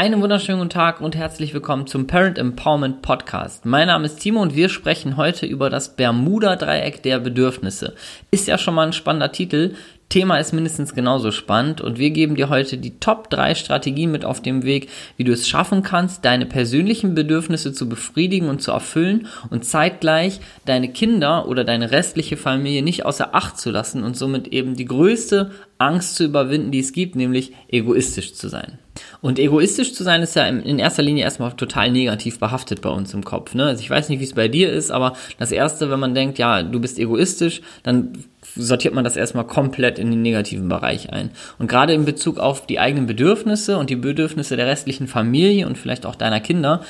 Einen wunderschönen guten Tag und herzlich willkommen zum Parent Empowerment Podcast. Mein Name ist Timo und wir sprechen heute über das Bermuda-Dreieck der Bedürfnisse. Ist ja schon mal ein spannender Titel. Thema ist mindestens genauso spannend und wir geben dir heute die Top 3 Strategien mit auf dem Weg, wie du es schaffen kannst, deine persönlichen Bedürfnisse zu befriedigen und zu erfüllen und zeitgleich deine Kinder oder deine restliche Familie nicht außer Acht zu lassen und somit eben die größte Angst zu überwinden, die es gibt, nämlich egoistisch zu sein. Und egoistisch zu sein ist ja in erster Linie erstmal total negativ behaftet bei uns im Kopf. Ne? Also ich weiß nicht, wie es bei dir ist, aber das Erste, wenn man denkt, ja, du bist egoistisch, dann sortiert man das erstmal komplett in den negativen Bereich ein. Und gerade in Bezug auf die eigenen Bedürfnisse und die Bedürfnisse der restlichen Familie und vielleicht auch deiner Kinder,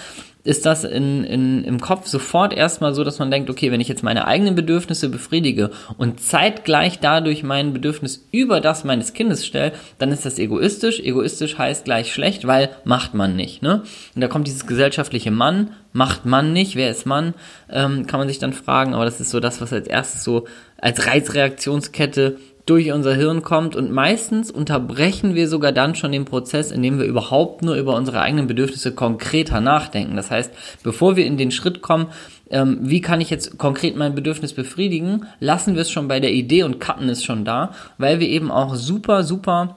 ist das in, in, im Kopf sofort erstmal so, dass man denkt, okay, wenn ich jetzt meine eigenen Bedürfnisse befriedige und zeitgleich dadurch mein Bedürfnis über das meines Kindes stelle, dann ist das egoistisch. Egoistisch heißt gleich schlecht, weil macht man nicht. Ne? Und da kommt dieses gesellschaftliche Mann, macht man nicht, wer ist Mann, ähm, kann man sich dann fragen, aber das ist so das, was als erstes so als Reizreaktionskette durch unser Hirn kommt und meistens unterbrechen wir sogar dann schon den Prozess, indem wir überhaupt nur über unsere eigenen Bedürfnisse konkreter nachdenken. Das heißt, bevor wir in den Schritt kommen, ähm, wie kann ich jetzt konkret mein Bedürfnis befriedigen, lassen wir es schon bei der Idee und cutten es schon da, weil wir eben auch super, super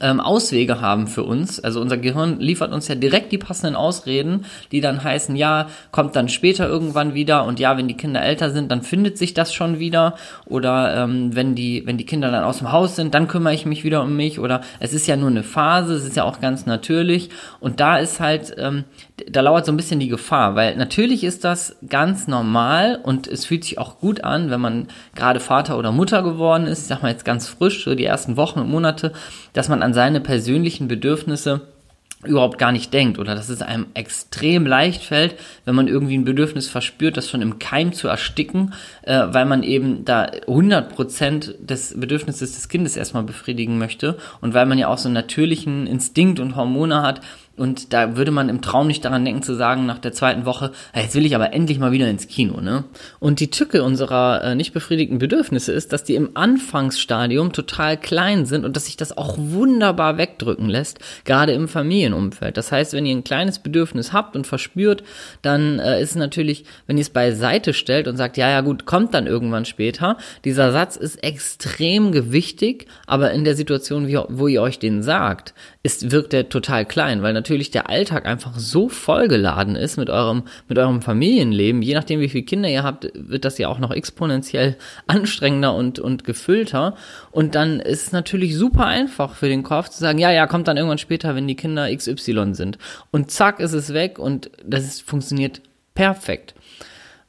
ähm, Auswege haben für uns. Also unser Gehirn liefert uns ja direkt die passenden Ausreden, die dann heißen, ja, kommt dann später irgendwann wieder und ja, wenn die Kinder älter sind, dann findet sich das schon wieder. Oder ähm, wenn die, wenn die Kinder dann aus dem Haus sind, dann kümmere ich mich wieder um mich. Oder es ist ja nur eine Phase, es ist ja auch ganz natürlich. Und da ist halt, ähm, da lauert so ein bisschen die Gefahr, weil natürlich ist das ganz normal und es fühlt sich auch gut an, wenn man gerade Vater oder Mutter geworden ist, ich sag mal jetzt ganz frisch, so die ersten Wochen und Monate, dass man an seine persönlichen Bedürfnisse überhaupt gar nicht denkt oder dass es einem extrem leicht fällt, wenn man irgendwie ein Bedürfnis verspürt, das schon im Keim zu ersticken, äh, weil man eben da 100% des Bedürfnisses des Kindes erstmal befriedigen möchte und weil man ja auch so einen natürlichen Instinkt und Hormone hat, und da würde man im Traum nicht daran denken zu sagen, nach der zweiten Woche, jetzt will ich aber endlich mal wieder ins Kino, ne? Und die Tücke unserer äh, nicht befriedigten Bedürfnisse ist, dass die im Anfangsstadium total klein sind und dass sich das auch wunderbar wegdrücken lässt, gerade im Familienumfeld. Das heißt, wenn ihr ein kleines Bedürfnis habt und verspürt, dann äh, ist natürlich, wenn ihr es beiseite stellt und sagt, ja, ja gut, kommt dann irgendwann später, dieser Satz ist extrem gewichtig, aber in der Situation, wie, wo ihr euch den sagt, ist, wirkt er total klein, weil natürlich der Alltag einfach so vollgeladen ist mit eurem, mit eurem Familienleben. Je nachdem, wie viele Kinder ihr habt, wird das ja auch noch exponentiell anstrengender und, und gefüllter. Und dann ist es natürlich super einfach für den Kopf zu sagen, ja, ja, kommt dann irgendwann später, wenn die Kinder XY sind. Und zack, ist es weg und das ist, funktioniert perfekt.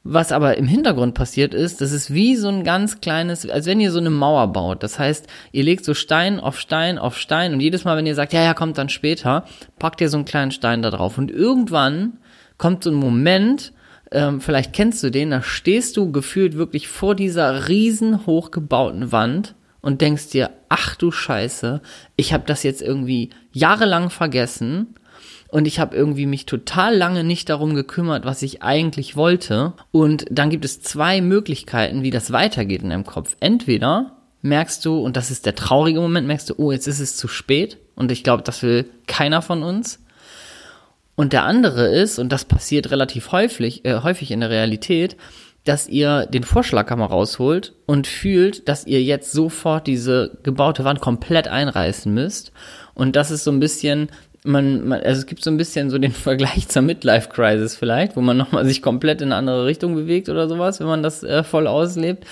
Was aber im Hintergrund passiert ist, das ist wie so ein ganz kleines, als wenn ihr so eine Mauer baut. Das heißt, ihr legt so Stein auf Stein auf Stein und jedes Mal, wenn ihr sagt, ja, ja, kommt dann später, packt ihr so einen kleinen Stein da drauf. Und irgendwann kommt so ein Moment, ähm, vielleicht kennst du den, da stehst du gefühlt wirklich vor dieser riesen hochgebauten Wand und denkst dir, ach du Scheiße, ich habe das jetzt irgendwie jahrelang vergessen und ich habe irgendwie mich total lange nicht darum gekümmert, was ich eigentlich wollte. Und dann gibt es zwei Möglichkeiten, wie das weitergeht in deinem Kopf. Entweder merkst du, und das ist der traurige Moment, merkst du, oh, jetzt ist es zu spät. Und ich glaube, das will keiner von uns. Und der andere ist, und das passiert relativ häufig, äh, häufig in der Realität, dass ihr den Vorschlaghammer rausholt und fühlt, dass ihr jetzt sofort diese gebaute Wand komplett einreißen müsst. Und das ist so ein bisschen man, man, also es gibt so ein bisschen so den Vergleich zur Midlife Crisis vielleicht, wo man nochmal sich komplett in eine andere Richtung bewegt oder sowas, wenn man das äh, voll auslebt.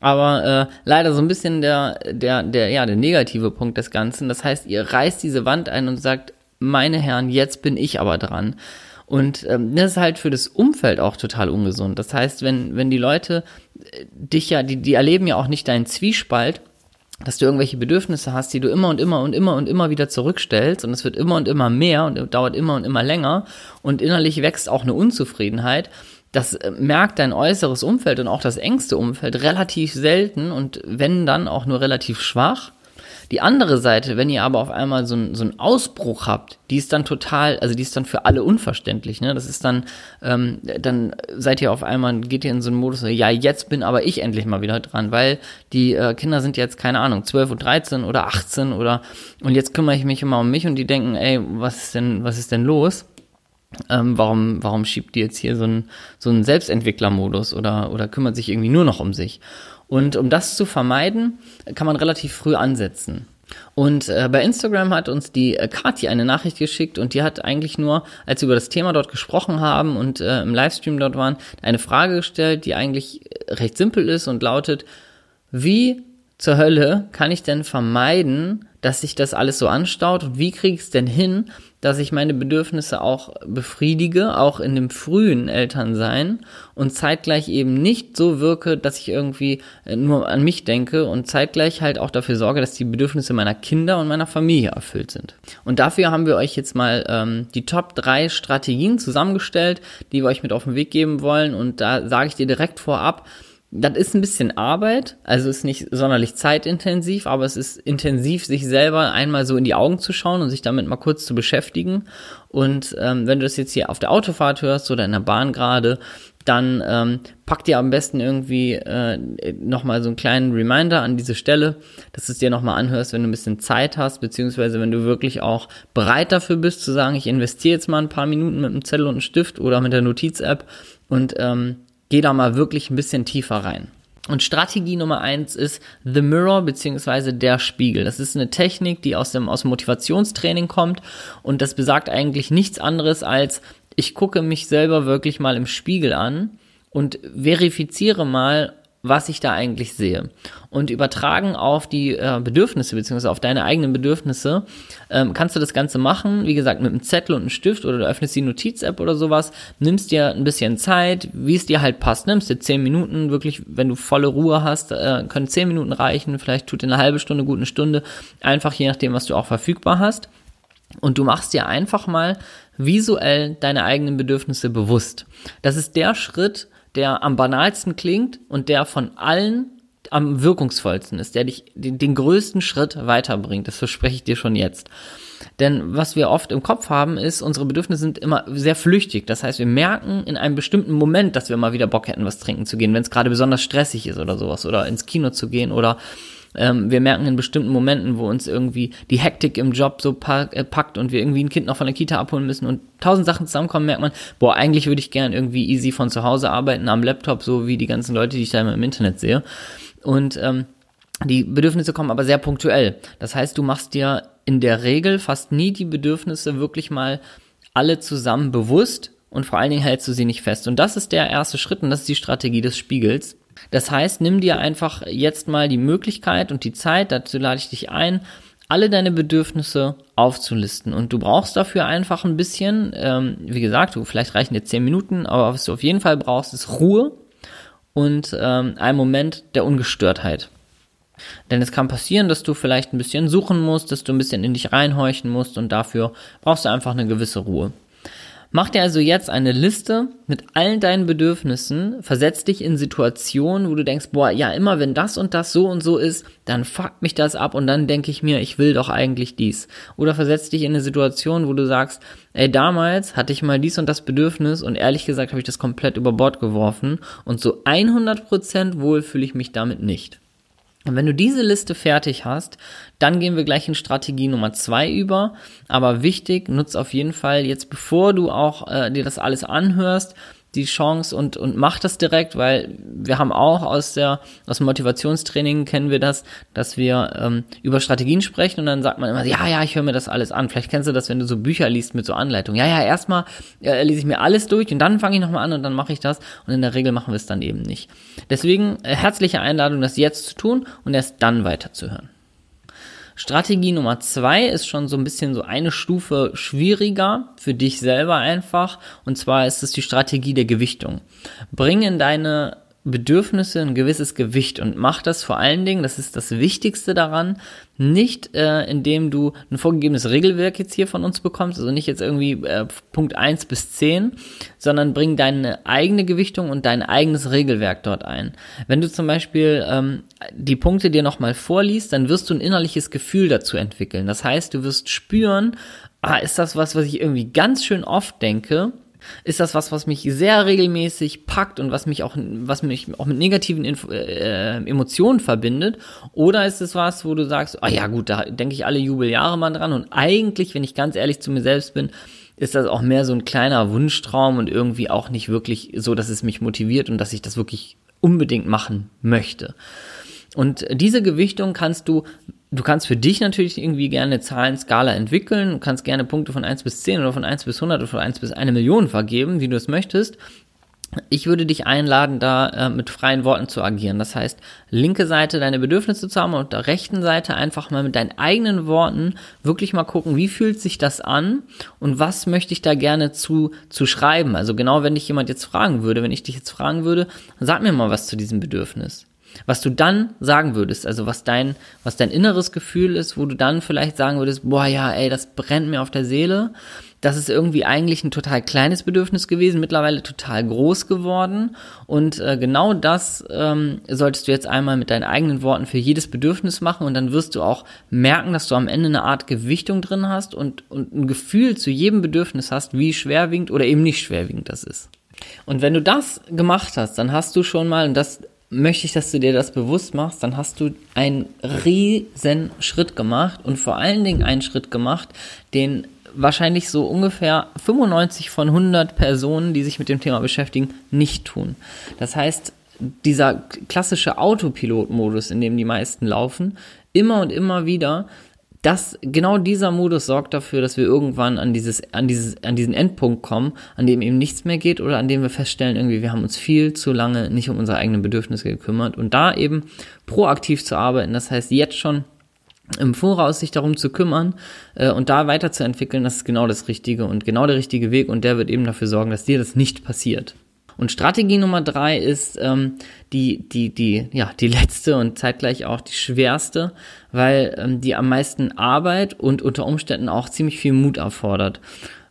Aber äh, leider so ein bisschen der, der, der, ja, der negative Punkt des Ganzen. Das heißt, ihr reißt diese Wand ein und sagt, meine Herren, jetzt bin ich aber dran. Und ähm, das ist halt für das Umfeld auch total ungesund. Das heißt, wenn, wenn die Leute äh, dich ja, die, die erleben ja auch nicht deinen Zwiespalt, dass du irgendwelche Bedürfnisse hast, die du immer und immer und immer und immer wieder zurückstellst und es wird immer und immer mehr und dauert immer und immer länger und innerlich wächst auch eine Unzufriedenheit. Das äh, merkt dein äußeres Umfeld und auch das engste Umfeld relativ selten und wenn dann auch nur relativ schwach. Die andere Seite, wenn ihr aber auf einmal so, ein, so einen Ausbruch habt, die ist dann total, also die ist dann für alle unverständlich. Ne? Das ist dann, ähm, dann seid ihr auf einmal, geht ihr in so einen Modus, ja, jetzt bin aber ich endlich mal wieder dran, weil die äh, Kinder sind jetzt, keine Ahnung, 12 und 13 oder 18 oder und jetzt kümmere ich mich immer um mich und die denken, ey, was ist denn, was ist denn los? Ähm, warum, warum schiebt die jetzt hier so einen, so einen Selbstentwicklermodus oder, oder kümmert sich irgendwie nur noch um sich? Und um das zu vermeiden, kann man relativ früh ansetzen. Und äh, bei Instagram hat uns die äh, Kati eine Nachricht geschickt und die hat eigentlich nur, als wir über das Thema dort gesprochen haben und äh, im Livestream dort waren, eine Frage gestellt, die eigentlich recht simpel ist und lautet, wie zur Hölle kann ich denn vermeiden, dass sich das alles so anstaut und wie kriege ich es denn hin, dass ich meine Bedürfnisse auch befriedige, auch in dem frühen Elternsein und zeitgleich eben nicht so wirke, dass ich irgendwie äh, nur an mich denke und zeitgleich halt auch dafür sorge, dass die Bedürfnisse meiner Kinder und meiner Familie erfüllt sind. Und dafür haben wir euch jetzt mal ähm, die Top 3 Strategien zusammengestellt, die wir euch mit auf den Weg geben wollen und da sage ich dir direkt vorab, das ist ein bisschen Arbeit, also ist nicht sonderlich zeitintensiv, aber es ist intensiv, sich selber einmal so in die Augen zu schauen und sich damit mal kurz zu beschäftigen. Und ähm, wenn du das jetzt hier auf der Autofahrt hörst oder in der Bahn gerade, dann ähm, pack dir am besten irgendwie äh, nochmal so einen kleinen Reminder an diese Stelle, dass du es dir nochmal anhörst, wenn du ein bisschen Zeit hast, beziehungsweise wenn du wirklich auch bereit dafür bist zu sagen, ich investiere jetzt mal ein paar Minuten mit einem Zettel und einem Stift oder mit der Notiz-App und ähm, geh da mal wirklich ein bisschen tiefer rein. Und Strategie Nummer eins ist The Mirror beziehungsweise der Spiegel. Das ist eine Technik, die aus dem, aus dem Motivationstraining kommt und das besagt eigentlich nichts anderes als, ich gucke mich selber wirklich mal im Spiegel an und verifiziere mal, was ich da eigentlich sehe. Und übertragen auf die äh, Bedürfnisse, beziehungsweise auf deine eigenen Bedürfnisse, ähm, kannst du das Ganze machen, wie gesagt, mit einem Zettel und einem Stift oder du öffnest die Notiz-App oder sowas, nimmst dir ein bisschen Zeit, wie es dir halt passt, nimmst dir zehn Minuten, wirklich, wenn du volle Ruhe hast, äh, können zehn Minuten reichen, vielleicht tut dir eine halbe Stunde gut eine Stunde, einfach je nachdem, was du auch verfügbar hast. Und du machst dir einfach mal visuell deine eigenen Bedürfnisse bewusst. Das ist der Schritt, der am banalsten klingt und der von allen am wirkungsvollsten ist, der dich den, den größten Schritt weiterbringt. Das verspreche ich dir schon jetzt. Denn was wir oft im Kopf haben, ist, unsere Bedürfnisse sind immer sehr flüchtig. Das heißt, wir merken in einem bestimmten Moment, dass wir mal wieder Bock hätten, was trinken zu gehen, wenn es gerade besonders stressig ist oder sowas, oder ins Kino zu gehen oder ähm, wir merken in bestimmten Momenten, wo uns irgendwie die Hektik im Job so pack, äh, packt und wir irgendwie ein Kind noch von der Kita abholen müssen und tausend Sachen zusammenkommen, merkt man, boah, eigentlich würde ich gern irgendwie easy von zu Hause arbeiten am Laptop, so wie die ganzen Leute, die ich da immer im Internet sehe. Und ähm, die Bedürfnisse kommen aber sehr punktuell. Das heißt, du machst dir in der Regel fast nie die Bedürfnisse wirklich mal alle zusammen bewusst und vor allen Dingen hältst du sie nicht fest. Und das ist der erste Schritt und das ist die Strategie des Spiegels. Das heißt, nimm dir einfach jetzt mal die Möglichkeit und die Zeit, dazu lade ich dich ein, alle deine Bedürfnisse aufzulisten. Und du brauchst dafür einfach ein bisschen, ähm, wie gesagt, du, vielleicht reichen dir zehn Minuten, aber was du auf jeden Fall brauchst, ist Ruhe und ähm, ein Moment der Ungestörtheit. Denn es kann passieren, dass du vielleicht ein bisschen suchen musst, dass du ein bisschen in dich reinhorchen musst und dafür brauchst du einfach eine gewisse Ruhe. Mach dir also jetzt eine Liste mit allen deinen Bedürfnissen, versetz dich in Situationen, wo du denkst, boah, ja, immer wenn das und das so und so ist, dann fuckt mich das ab und dann denke ich mir, ich will doch eigentlich dies. Oder versetz dich in eine Situation, wo du sagst, ey, damals hatte ich mal dies und das Bedürfnis und ehrlich gesagt habe ich das komplett über Bord geworfen und so 100% wohl fühle ich mich damit nicht. Und wenn du diese Liste fertig hast, dann gehen wir gleich in Strategie Nummer zwei über. Aber wichtig, nutz auf jeden Fall jetzt, bevor du auch äh, dir das alles anhörst, die Chance und, und mach das direkt, weil wir haben auch aus der, aus dem Motivationstraining kennen wir das, dass wir ähm, über Strategien sprechen und dann sagt man immer, ja, ja, ich höre mir das alles an. Vielleicht kennst du das, wenn du so Bücher liest mit so Anleitungen. Ja, ja, erstmal äh, lese ich mir alles durch und dann fange ich nochmal an und dann mache ich das. Und in der Regel machen wir es dann eben nicht. Deswegen äh, herzliche Einladung, das jetzt zu tun und erst dann weiterzuhören. Strategie Nummer zwei ist schon so ein bisschen so eine Stufe schwieriger für dich selber einfach. Und zwar ist es die Strategie der Gewichtung. Bring in deine Bedürfnisse ein gewisses Gewicht und mach das vor allen Dingen, das ist das Wichtigste daran, nicht äh, indem du ein vorgegebenes Regelwerk jetzt hier von uns bekommst, also nicht jetzt irgendwie äh, Punkt 1 bis 10, sondern bring deine eigene Gewichtung und dein eigenes Regelwerk dort ein. Wenn du zum Beispiel ähm, die Punkte dir nochmal vorliest, dann wirst du ein innerliches Gefühl dazu entwickeln. Das heißt, du wirst spüren, ah, ist das was, was ich irgendwie ganz schön oft denke, ist das was, was mich sehr regelmäßig packt und was mich auch, was mich auch mit negativen Info äh, Emotionen verbindet? Oder ist es was, wo du sagst, ah ja gut, da denke ich alle Jubeljahre mal dran und eigentlich, wenn ich ganz ehrlich zu mir selbst bin, ist das auch mehr so ein kleiner Wunschtraum und irgendwie auch nicht wirklich so, dass es mich motiviert und dass ich das wirklich unbedingt machen möchte. Und diese Gewichtung kannst du Du kannst für dich natürlich irgendwie gerne eine Zahlenskala entwickeln. Du kannst gerne Punkte von 1 bis 10 oder von 1 bis 100 oder von 1 bis 1 Million vergeben, wie du es möchtest. Ich würde dich einladen, da äh, mit freien Worten zu agieren. Das heißt, linke Seite deine Bedürfnisse zu haben und der rechten Seite einfach mal mit deinen eigenen Worten wirklich mal gucken, wie fühlt sich das an und was möchte ich da gerne zu, zu schreiben. Also genau, wenn dich jemand jetzt fragen würde, wenn ich dich jetzt fragen würde, sag mir mal was zu diesem Bedürfnis. Was du dann sagen würdest, also was dein, was dein inneres Gefühl ist, wo du dann vielleicht sagen würdest, boah, ja, ey, das brennt mir auf der Seele. Das ist irgendwie eigentlich ein total kleines Bedürfnis gewesen, mittlerweile total groß geworden. Und äh, genau das ähm, solltest du jetzt einmal mit deinen eigenen Worten für jedes Bedürfnis machen und dann wirst du auch merken, dass du am Ende eine Art Gewichtung drin hast und, und ein Gefühl zu jedem Bedürfnis hast, wie schwerwiegend oder eben nicht schwerwiegend das ist. Und wenn du das gemacht hast, dann hast du schon mal, und das möchte ich, dass du dir das bewusst machst, dann hast du einen riesen Schritt gemacht und vor allen Dingen einen Schritt gemacht, den wahrscheinlich so ungefähr 95 von 100 Personen, die sich mit dem Thema beschäftigen, nicht tun. Das heißt, dieser klassische Autopilot-Modus, in dem die meisten laufen, immer und immer wieder das, genau dieser Modus sorgt dafür, dass wir irgendwann an dieses, an dieses, an diesen Endpunkt kommen, an dem eben nichts mehr geht oder an dem wir feststellen, irgendwie, wir haben uns viel zu lange nicht um unsere eigenen Bedürfnisse gekümmert und da eben proaktiv zu arbeiten, das heißt jetzt schon im Voraus sich darum zu kümmern äh, und da weiterzuentwickeln, das ist genau das Richtige und genau der richtige Weg und der wird eben dafür sorgen, dass dir das nicht passiert. Und Strategie Nummer drei ist ähm, die, die, die, ja, die letzte und zeitgleich auch die schwerste, weil ähm, die am meisten Arbeit und unter Umständen auch ziemlich viel Mut erfordert.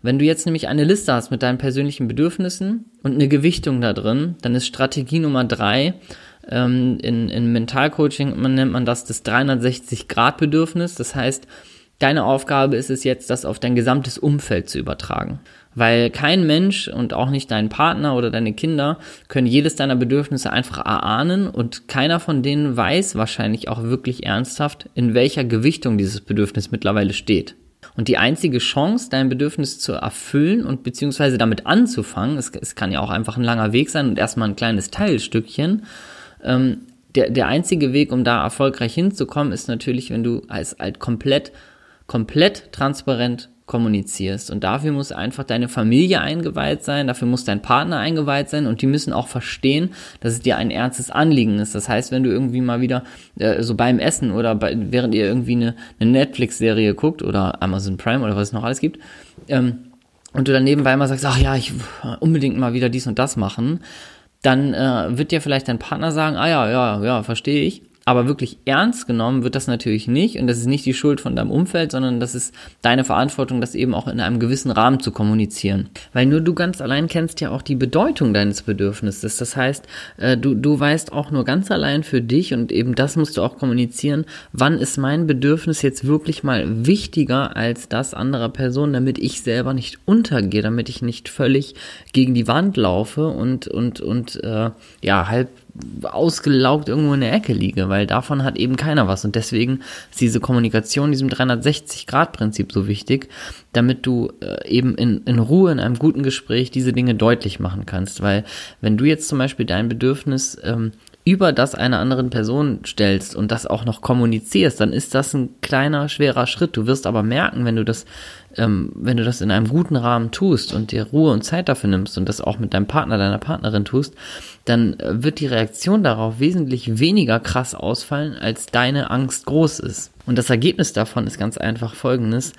Wenn du jetzt nämlich eine Liste hast mit deinen persönlichen Bedürfnissen und eine Gewichtung da drin, dann ist Strategie Nummer drei, ähm, in, in Mentalcoaching man nennt man das das 360-Grad-Bedürfnis. Das heißt, deine Aufgabe ist es jetzt, das auf dein gesamtes Umfeld zu übertragen. Weil kein Mensch und auch nicht dein Partner oder deine Kinder können jedes deiner Bedürfnisse einfach erahnen und keiner von denen weiß wahrscheinlich auch wirklich ernsthaft, in welcher Gewichtung dieses Bedürfnis mittlerweile steht. Und die einzige Chance, dein Bedürfnis zu erfüllen und beziehungsweise damit anzufangen, es, es kann ja auch einfach ein langer Weg sein und erstmal ein kleines Teilstückchen, ähm, der, der einzige Weg, um da erfolgreich hinzukommen, ist natürlich, wenn du als halt komplett, komplett transparent kommunizierst. Und dafür muss einfach deine Familie eingeweiht sein, dafür muss dein Partner eingeweiht sein und die müssen auch verstehen, dass es dir ein ernstes Anliegen ist. Das heißt, wenn du irgendwie mal wieder äh, so beim Essen oder bei, während ihr irgendwie eine, eine Netflix-Serie guckt oder Amazon Prime oder was es noch alles gibt, ähm, und du dann nebenbei mal sagst, ach ja, ich unbedingt mal wieder dies und das machen, dann äh, wird dir vielleicht dein Partner sagen, ah ja, ja, ja, verstehe ich. Aber wirklich ernst genommen wird das natürlich nicht und das ist nicht die Schuld von deinem Umfeld, sondern das ist deine Verantwortung, das eben auch in einem gewissen Rahmen zu kommunizieren. Weil nur du ganz allein kennst ja auch die Bedeutung deines Bedürfnisses. Das heißt, äh, du, du weißt auch nur ganz allein für dich und eben das musst du auch kommunizieren, wann ist mein Bedürfnis jetzt wirklich mal wichtiger als das anderer Person, damit ich selber nicht untergehe, damit ich nicht völlig gegen die Wand laufe und, und, und äh, ja, halb ausgelaugt irgendwo in der Ecke liege, weil davon hat eben keiner was. Und deswegen ist diese Kommunikation, diesem 360-Grad-Prinzip so wichtig, damit du äh, eben in, in Ruhe, in einem guten Gespräch diese Dinge deutlich machen kannst. Weil wenn du jetzt zum Beispiel dein Bedürfnis ähm, über das einer anderen Person stellst und das auch noch kommunizierst, dann ist das ein kleiner, schwerer Schritt. Du wirst aber merken, wenn du das, ähm, wenn du das in einem guten Rahmen tust und dir Ruhe und Zeit dafür nimmst und das auch mit deinem Partner, deiner Partnerin tust, dann äh, wird die Reaktion darauf wesentlich weniger krass ausfallen, als deine Angst groß ist. Und das Ergebnis davon ist ganz einfach folgendes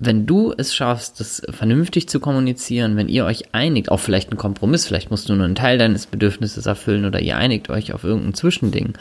wenn du es schaffst, das vernünftig zu kommunizieren, wenn ihr euch einigt, auch vielleicht ein Kompromiss, vielleicht musst du nur einen Teil deines Bedürfnisses erfüllen oder ihr einigt euch auf irgendein Zwischending,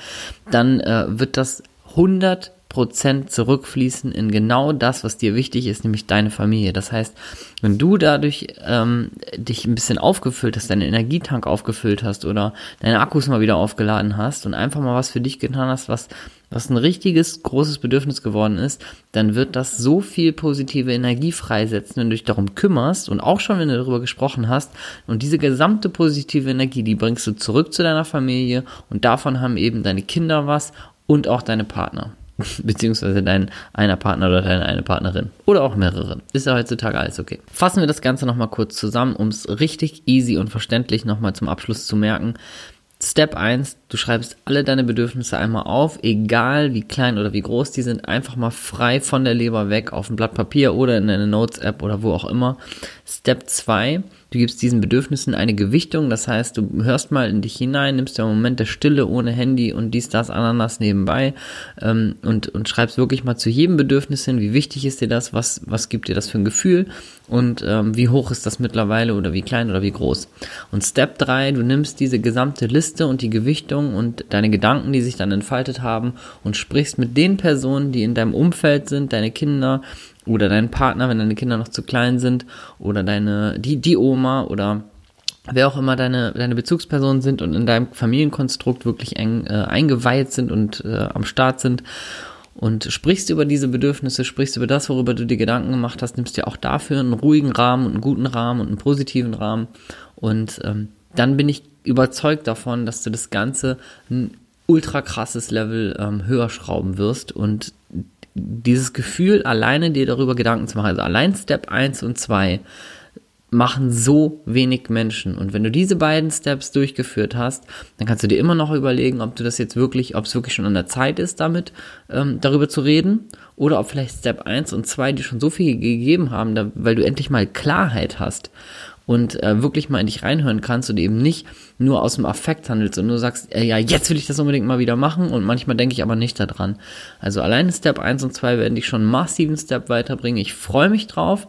dann äh, wird das 100 Prozent zurückfließen in genau das, was dir wichtig ist, nämlich deine Familie. Das heißt, wenn du dadurch ähm, dich ein bisschen aufgefüllt hast, deinen Energietank aufgefüllt hast oder deine Akkus mal wieder aufgeladen hast und einfach mal was für dich getan hast, was was ein richtiges großes Bedürfnis geworden ist, dann wird das so viel positive Energie freisetzen, wenn du dich darum kümmerst und auch schon, wenn du darüber gesprochen hast. Und diese gesamte positive Energie, die bringst du zurück zu deiner Familie und davon haben eben deine Kinder was und auch deine Partner. beziehungsweise dein einer Partner oder deine eine Partnerin oder auch mehrere. Ist ja heutzutage alles okay. Fassen wir das Ganze nochmal kurz zusammen, um es richtig easy und verständlich nochmal zum Abschluss zu merken. Step 1, du schreibst alle deine Bedürfnisse einmal auf, egal wie klein oder wie groß die sind, einfach mal frei von der Leber weg auf ein Blatt Papier oder in eine Notes-App oder wo auch immer. Step 2, Du gibst diesen Bedürfnissen eine Gewichtung, das heißt, du hörst mal in dich hinein, nimmst einen Moment der Stille ohne Handy und dies, das, Ananas nebenbei ähm, und, und schreibst wirklich mal zu jedem Bedürfnis hin, wie wichtig ist dir das, was, was gibt dir das für ein Gefühl und ähm, wie hoch ist das mittlerweile oder wie klein oder wie groß. Und Step 3, du nimmst diese gesamte Liste und die Gewichtung und deine Gedanken, die sich dann entfaltet haben und sprichst mit den Personen, die in deinem Umfeld sind, deine Kinder, oder deinen Partner, wenn deine Kinder noch zu klein sind oder deine die die Oma oder wer auch immer deine deine Bezugspersonen sind und in deinem Familienkonstrukt wirklich eng äh, eingeweiht sind und äh, am Start sind und sprichst über diese Bedürfnisse, sprichst über das, worüber du dir Gedanken gemacht hast, nimmst dir auch dafür einen ruhigen Rahmen und einen guten Rahmen und einen positiven Rahmen und ähm, dann bin ich überzeugt davon, dass du das Ganze ein ultra krasses Level ähm, höher schrauben wirst und dieses Gefühl, alleine dir darüber Gedanken zu machen, also allein Step 1 und 2 machen so wenig Menschen. Und wenn du diese beiden Steps durchgeführt hast, dann kannst du dir immer noch überlegen, ob du das jetzt wirklich, ob es wirklich schon an der Zeit ist, damit ähm, darüber zu reden, oder ob vielleicht Step 1 und 2 dir schon so viel gegeben haben, da, weil du endlich mal Klarheit hast und äh, wirklich mal in dich reinhören kannst und eben nicht nur aus dem Affekt handelst und nur sagst, äh, ja, jetzt will ich das unbedingt mal wieder machen und manchmal denke ich aber nicht daran. Also alleine Step 1 und 2 werden dich schon massiven Step weiterbringen. Ich freue mich drauf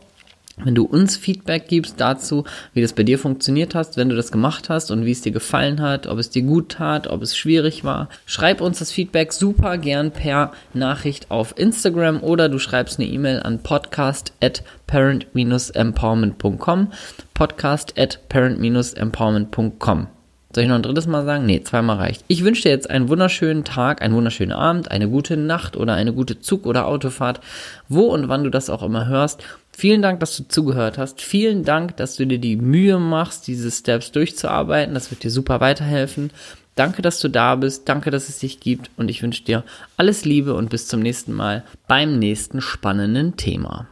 wenn du uns Feedback gibst dazu, wie das bei dir funktioniert hast, wenn du das gemacht hast und wie es dir gefallen hat, ob es dir gut tat, ob es schwierig war, schreib uns das Feedback super gern per Nachricht auf Instagram oder du schreibst eine E-Mail an podcast at parent-empowerment.com podcast at parent-empowerment.com soll ich noch ein drittes Mal sagen? Nee, zweimal reicht. Ich wünsche dir jetzt einen wunderschönen Tag, einen wunderschönen Abend, eine gute Nacht oder eine gute Zug- oder Autofahrt, wo und wann du das auch immer hörst. Vielen Dank, dass du zugehört hast. Vielen Dank, dass du dir die Mühe machst, diese Steps durchzuarbeiten. Das wird dir super weiterhelfen. Danke, dass du da bist. Danke, dass es dich gibt. Und ich wünsche dir alles Liebe und bis zum nächsten Mal beim nächsten spannenden Thema.